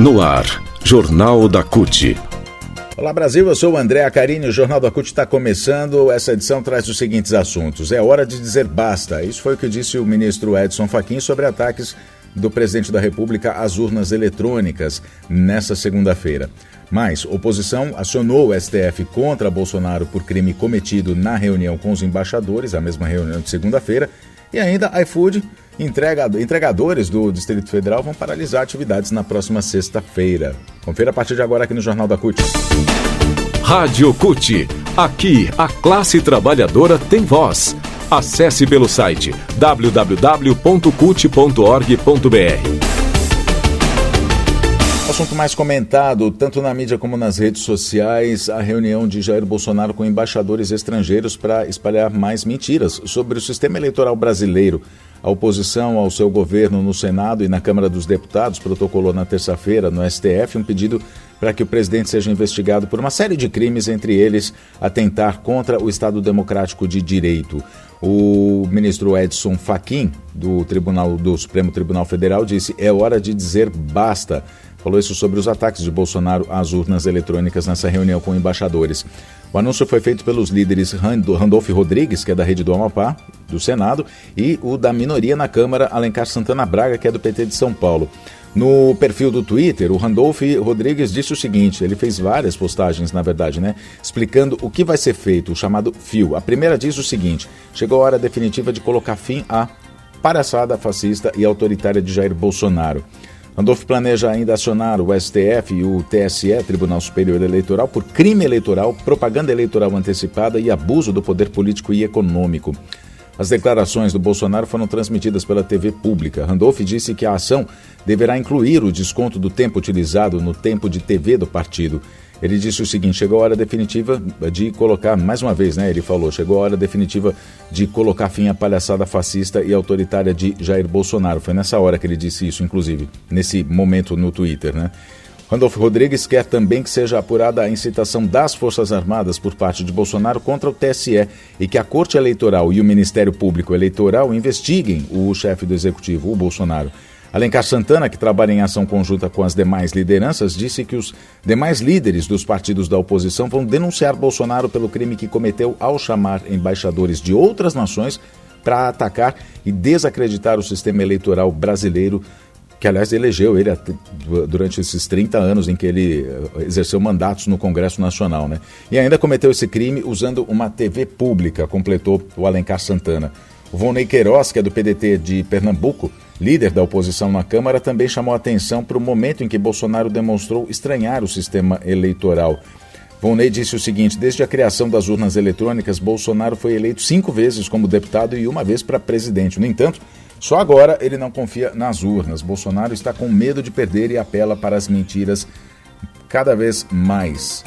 No ar, Jornal da CUT. Olá Brasil, eu sou o André Acarini, o Jornal da CUT está começando. Essa edição traz os seguintes assuntos. É hora de dizer basta. Isso foi o que disse o ministro Edson Fachin sobre ataques do presidente da República às urnas eletrônicas nessa segunda-feira. Mais, oposição acionou o STF contra Bolsonaro por crime cometido na reunião com os embaixadores, a mesma reunião de segunda-feira, e ainda iFood entregadores do Distrito Federal vão paralisar atividades na próxima sexta-feira. Confira a partir de agora aqui no Jornal da CUT. Rádio CUT. Aqui, a classe trabalhadora tem voz. Acesse pelo site www.cut.org.br. Assunto mais comentado, tanto na mídia como nas redes sociais, a reunião de Jair Bolsonaro com embaixadores estrangeiros para espalhar mais mentiras sobre o sistema eleitoral brasileiro. A oposição ao seu governo no Senado e na Câmara dos Deputados protocolou na terça-feira no STF um pedido para que o presidente seja investigado por uma série de crimes, entre eles atentar contra o Estado Democrático de Direito. O ministro Edson Fachin, do Tribunal do Supremo Tribunal Federal, disse: "É hora de dizer basta" falou isso sobre os ataques de Bolsonaro às urnas eletrônicas nessa reunião com embaixadores. O anúncio foi feito pelos líderes Randolfo Rodrigues, que é da Rede do Amapá, do Senado, e o da minoria na Câmara, Alencar Santana Braga, que é do PT de São Paulo. No perfil do Twitter, o Randolph Rodrigues disse o seguinte: ele fez várias postagens, na verdade, né? Explicando o que vai ser feito, o chamado fio. A primeira diz o seguinte: chegou a hora definitiva de colocar fim à palhaçada fascista e autoritária de Jair Bolsonaro. Randolph planeja ainda acionar o STF e o TSE, Tribunal Superior Eleitoral, por crime eleitoral, propaganda eleitoral antecipada e abuso do poder político e econômico. As declarações do Bolsonaro foram transmitidas pela TV pública. Randolph disse que a ação deverá incluir o desconto do tempo utilizado no tempo de TV do partido ele disse o seguinte: chegou a hora definitiva de colocar, mais uma vez, né? Ele falou, chegou a hora definitiva de colocar fim à palhaçada fascista e autoritária de Jair Bolsonaro. Foi nessa hora que ele disse isso, inclusive, nesse momento no Twitter, né? Randolfo Rodrigues quer também que seja apurada a incitação das Forças Armadas por parte de Bolsonaro contra o TSE e que a Corte Eleitoral e o Ministério Público Eleitoral investiguem o chefe do executivo, o Bolsonaro. Alencar Santana, que trabalha em ação conjunta com as demais lideranças, disse que os demais líderes dos partidos da oposição vão denunciar Bolsonaro pelo crime que cometeu ao chamar embaixadores de outras nações para atacar e desacreditar o sistema eleitoral brasileiro, que aliás elegeu ele durante esses 30 anos em que ele eh, exerceu mandatos no Congresso Nacional. Né? E ainda cometeu esse crime usando uma TV pública, completou o Alencar Santana. Vonei Queiroz, que é do PDT de Pernambuco, líder da oposição na Câmara, também chamou atenção para o momento em que Bolsonaro demonstrou estranhar o sistema eleitoral. Vonei disse o seguinte: desde a criação das urnas eletrônicas, Bolsonaro foi eleito cinco vezes como deputado e uma vez para presidente. No entanto, só agora ele não confia nas urnas. Bolsonaro está com medo de perder e apela para as mentiras cada vez mais.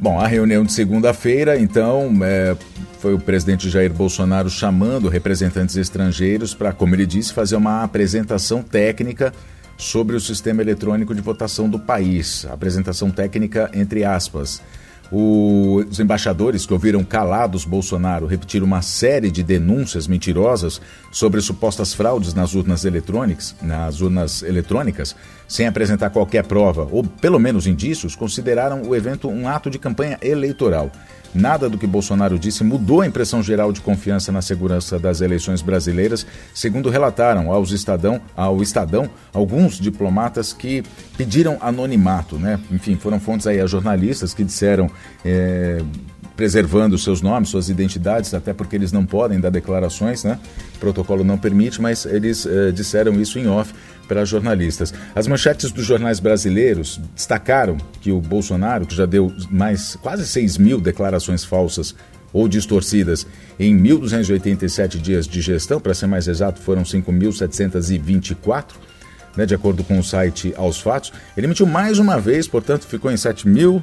Bom, a reunião de segunda-feira, então, é, foi o presidente Jair Bolsonaro chamando representantes estrangeiros para, como ele disse, fazer uma apresentação técnica sobre o sistema eletrônico de votação do país. Apresentação técnica entre aspas. Os embaixadores que ouviram calados Bolsonaro repetir uma série de denúncias mentirosas sobre supostas fraudes nas urnas eletrônicas, nas urnas eletrônicas, sem apresentar qualquer prova ou pelo menos indícios, consideraram o evento um ato de campanha eleitoral. Nada do que Bolsonaro disse mudou a impressão geral de confiança na segurança das eleições brasileiras, segundo relataram aos Estadão, ao Estadão alguns diplomatas que pediram anonimato. Né? Enfim, foram fontes aí a jornalistas que disseram. É, preservando seus nomes, suas identidades, até porque eles não podem dar declarações, né? O protocolo não permite, mas eles eh, disseram isso em off para jornalistas. As manchetes dos jornais brasileiros destacaram que o Bolsonaro, que já deu mais quase 6 mil declarações falsas ou distorcidas em 1.287 dias de gestão, para ser mais exato, foram 5.724, né, de acordo com o site Aos Fatos. Ele mentiu mais uma vez, portanto, ficou em 7 mil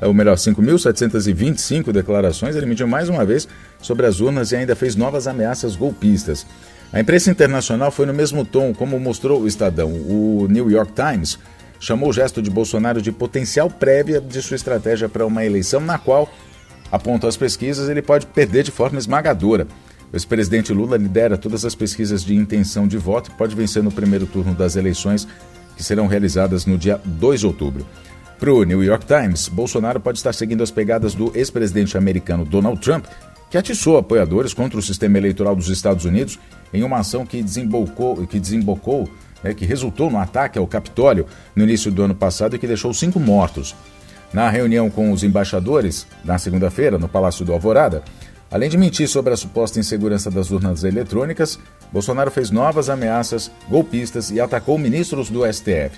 ou melhor, 5.725 declarações, ele mentiu mais uma vez sobre as urnas e ainda fez novas ameaças golpistas. A imprensa internacional foi no mesmo tom, como mostrou o Estadão. O New York Times chamou o gesto de Bolsonaro de potencial prévia de sua estratégia para uma eleição na qual, apontam as pesquisas, ele pode perder de forma esmagadora. O ex-presidente Lula lidera todas as pesquisas de intenção de voto e pode vencer no primeiro turno das eleições, que serão realizadas no dia 2 de outubro. Para o New York Times, Bolsonaro pode estar seguindo as pegadas do ex-presidente americano Donald Trump, que atiçou apoiadores contra o sistema eleitoral dos Estados Unidos em uma ação que desembocou, que, desembocou, né, que resultou no ataque ao Capitólio no início do ano passado e que deixou cinco mortos. Na reunião com os embaixadores, na segunda-feira, no Palácio do Alvorada, além de mentir sobre a suposta insegurança das urnas eletrônicas, Bolsonaro fez novas ameaças golpistas e atacou ministros do STF.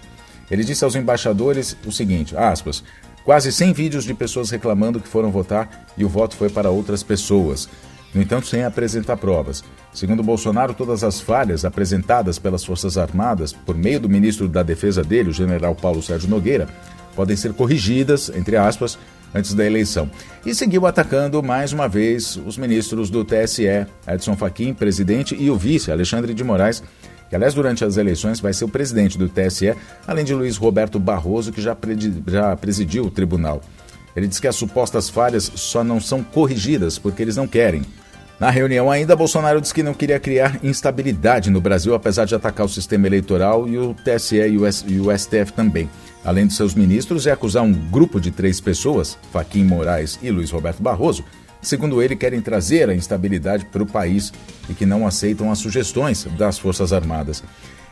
Ele disse aos embaixadores o seguinte, aspas, quase 100 vídeos de pessoas reclamando que foram votar e o voto foi para outras pessoas. No entanto, sem apresentar provas. Segundo Bolsonaro, todas as falhas apresentadas pelas Forças Armadas por meio do ministro da Defesa dele, o general Paulo Sérgio Nogueira, podem ser corrigidas, entre aspas, antes da eleição. E seguiu atacando mais uma vez os ministros do TSE, Edson Fachin, presidente, e o vice, Alexandre de Moraes, que aliás durante as eleições vai ser o presidente do TSE, além de Luiz Roberto Barroso, que já, já presidiu o tribunal. Ele diz que as supostas falhas só não são corrigidas porque eles não querem. Na reunião ainda, Bolsonaro disse que não queria criar instabilidade no Brasil, apesar de atacar o sistema eleitoral e o TSE e o, S, e o STF também. Além de seus ministros, é acusar um grupo de três pessoas, Faquim Moraes e Luiz Roberto Barroso, segundo ele, querem trazer a instabilidade para o país e que não aceitam as sugestões das Forças Armadas.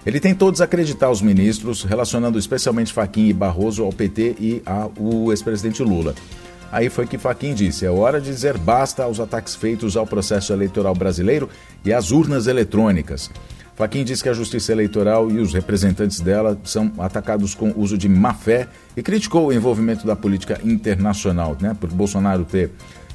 Ele tentou desacreditar os ministros, relacionando especialmente Faquim e Barroso ao PT e ao ex-presidente Lula. Aí foi que Faquim disse: é hora de dizer basta aos ataques feitos ao processo eleitoral brasileiro e às urnas eletrônicas. Faquim diz que a Justiça Eleitoral e os representantes dela são atacados com uso de má fé e criticou o envolvimento da política internacional, né, por Bolsonaro ter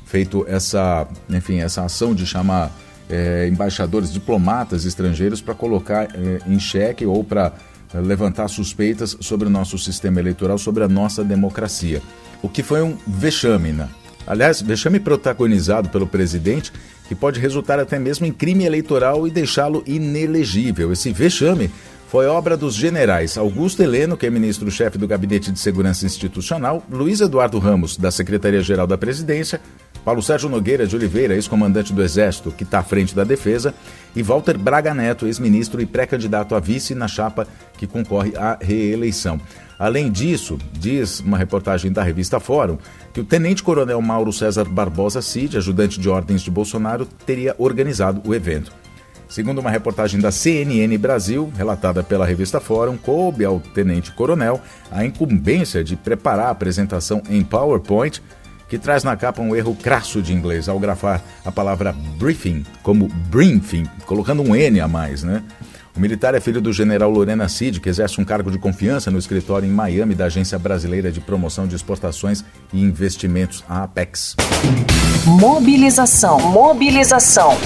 feito essa, enfim, essa ação de chamar é, embaixadores, diplomatas estrangeiros para colocar é, em xeque ou para é, levantar suspeitas sobre o nosso sistema eleitoral, sobre a nossa democracia. O que foi um vexame, né? Aliás, vexame protagonizado pelo presidente, que pode resultar até mesmo em crime eleitoral e deixá-lo inelegível. Esse vexame foi obra dos generais Augusto Heleno, que é ministro-chefe do Gabinete de Segurança Institucional, Luiz Eduardo Ramos, da Secretaria-Geral da Presidência, Paulo Sérgio Nogueira de Oliveira, ex-comandante do Exército, que está à frente da Defesa, e Walter Braga Neto, ex-ministro e pré-candidato a vice na chapa que concorre à reeleição. Além disso, diz uma reportagem da revista Fórum que o tenente-coronel Mauro César Barbosa Cid, ajudante de ordens de Bolsonaro, teria organizado o evento. Segundo uma reportagem da CNN Brasil, relatada pela revista Fórum, coube ao tenente-coronel a incumbência de preparar a apresentação em PowerPoint que traz na capa um erro crasso de inglês ao grafar a palavra briefing como briefing, colocando um N a mais, né? O militar é filho do general Lorena Cid, que exerce um cargo de confiança no escritório em Miami da Agência Brasileira de Promoção de Exportações e Investimentos, a Apex. Mobilização, mobilização.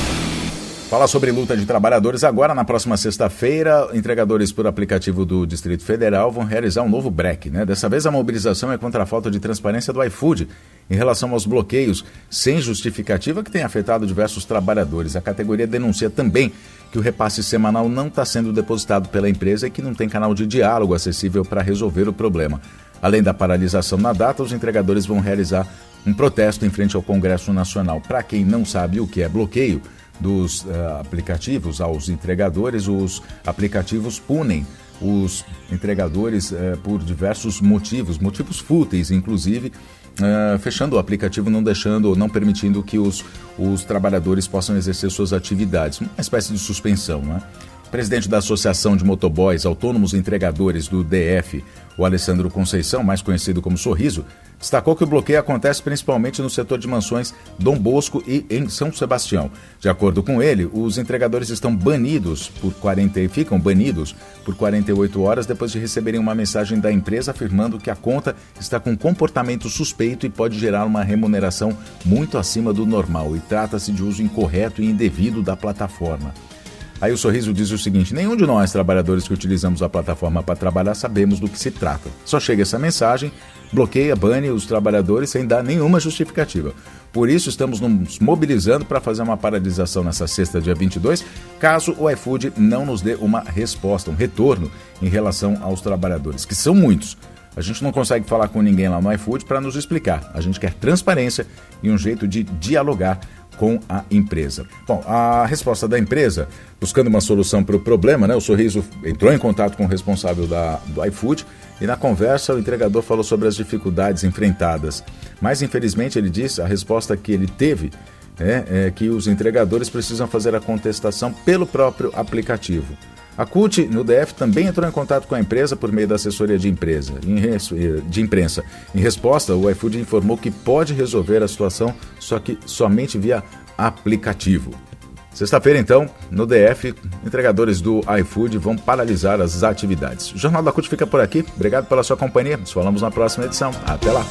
Falar sobre luta de trabalhadores agora na próxima sexta-feira, entregadores por aplicativo do Distrito Federal vão realizar um novo break, né? Dessa vez a mobilização é contra a falta de transparência do iFood em relação aos bloqueios sem justificativa que tem afetado diversos trabalhadores. A categoria denuncia também que o repasse semanal não está sendo depositado pela empresa e que não tem canal de diálogo acessível para resolver o problema. Além da paralisação na data, os entregadores vão realizar um protesto em frente ao Congresso Nacional. Para quem não sabe o que é bloqueio, dos uh, aplicativos aos entregadores, os aplicativos punem os entregadores uh, por diversos motivos, motivos fúteis, inclusive, uh, fechando o aplicativo, não deixando, não permitindo que os, os trabalhadores possam exercer suas atividades. Uma espécie de suspensão, né? presidente da Associação de Motoboys Autônomos Entregadores do DF, o Alessandro Conceição, mais conhecido como Sorriso, destacou que o bloqueio acontece principalmente no setor de mansões Dom Bosco e em São Sebastião. De acordo com ele, os entregadores estão banidos por 40 ficam banidos por 48 horas depois de receberem uma mensagem da empresa afirmando que a conta está com comportamento suspeito e pode gerar uma remuneração muito acima do normal e trata-se de uso incorreto e indevido da plataforma. Aí o sorriso diz o seguinte: nenhum de nós, trabalhadores que utilizamos a plataforma para trabalhar, sabemos do que se trata. Só chega essa mensagem, bloqueia, bane os trabalhadores sem dar nenhuma justificativa. Por isso, estamos nos mobilizando para fazer uma paralisação nessa sexta, dia 22, caso o iFood não nos dê uma resposta, um retorno em relação aos trabalhadores, que são muitos. A gente não consegue falar com ninguém lá no iFood para nos explicar. A gente quer transparência e um jeito de dialogar com a empresa. Bom, a resposta da empresa, buscando uma solução para o problema, né? O Sorriso entrou em contato com o responsável da, do iFood e na conversa o entregador falou sobre as dificuldades enfrentadas. Mas infelizmente ele disse, a resposta que ele teve é, é que os entregadores precisam fazer a contestação pelo próprio aplicativo. A CUT, no DF, também entrou em contato com a empresa por meio da assessoria de, empresa, de imprensa. Em resposta, o iFood informou que pode resolver a situação, só que somente via aplicativo. Sexta-feira, então, no DF, entregadores do iFood vão paralisar as atividades. O Jornal da CUT fica por aqui. Obrigado pela sua companhia. Nos falamos na próxima edição. Até lá.